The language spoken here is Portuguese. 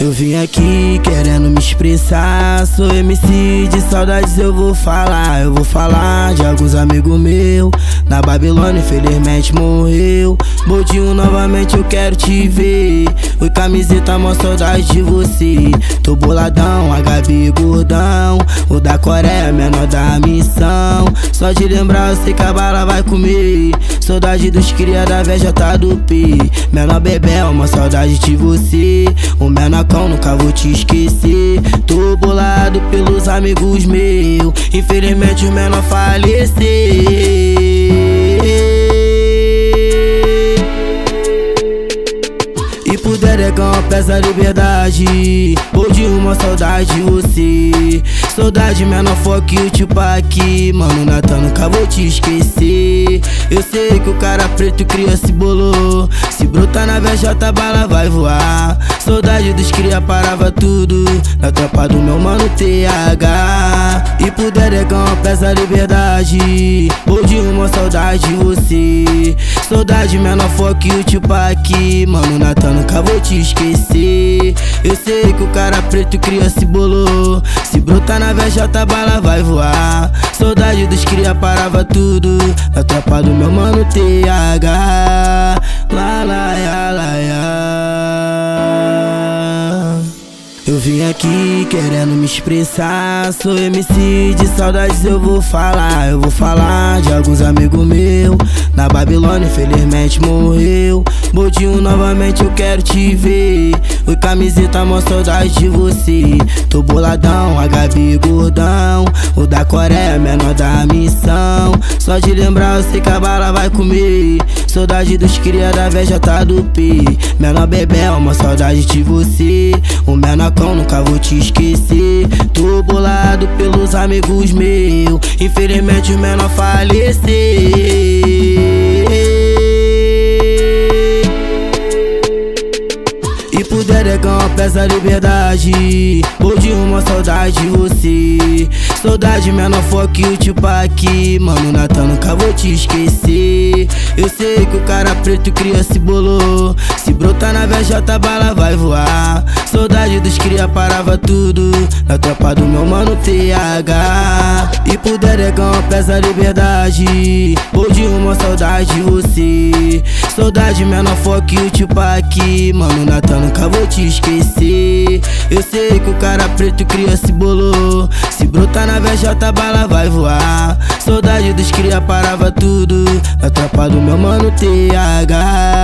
Eu vim aqui querendo me expressar. Sou MC de saudades, eu vou falar. Eu vou falar de alguns amigos meus. Na Babilônia, infelizmente morreu. Bodinho novamente, eu quero te ver. Oi, camiseta, mó saudade de você. Tô boladão, a Gabi gordão. O da Coreia, menor da missão. Só de lembrar, eu sei que a bala vai comer. Saudade dos cria da VJ do P. Menor bebel, uma saudade de você. O cão, nunca vou te esquecer. Tô bolado pelos amigos meus. Infelizmente o menor faleceu. Com peça liberdade. De uma saudade de você Saudade menor foque o Tupac. Mano, Natan, nunca vou te esquecer. Eu sei que o cara preto cria se bolou Se brotar na VJ, bala vai voar. Saudade dos cria parava tudo. Na tropa do meu mano TH É com peça liberdade. De uma saudade de você. Saudade menor foque o Tupac. Mano, Natan, nunca vou te esquecer. Eu sei que o cara preto cria se bolou. Se brotar na VJ, bala vai voar. Saudade dos cria parava tudo. Na tropa do meu mano TH Lá, lá, ya, lá, ya. Vim aqui querendo me expressar. Sou MC de saudades, eu vou falar. Eu vou falar de alguns amigos meus. Na Babilônia, infelizmente morreu. Bodinho novamente, eu quero te ver. Oi, camiseta, mó saudade de você. Tô boladão, a Gabi gordão. O da Coreia, menor da missão. Só de lembrar, eu sei que a bala vai comer. Saudade dos cria da VJ do P. Menor bebel, uma saudade de você. O menor cão, nunca vou te esquecer. Tô bolado pelos amigos meus. Infelizmente o menor faleceu. E é com peça liberdade Ou de uma saudade de você Saudade menor foque o Tupac Mano, Natan, nunca vou te esquecer Eu sei que o cara preto cria se bolou. Se brotar na VJ, bala vai voar. Saudade dos cria parava tudo. Na tropa do meu mano TH E puder é com peça liberdade. De uma saudade de você Saudade menor foque o Tupac Mano, Natan, nunca vou te esquecer. Eu sei que o cara preto cria se bolou Se brotar na VJ, bala vai voar. Saudade dos cria parava tudo. Na tropa do meu mano TH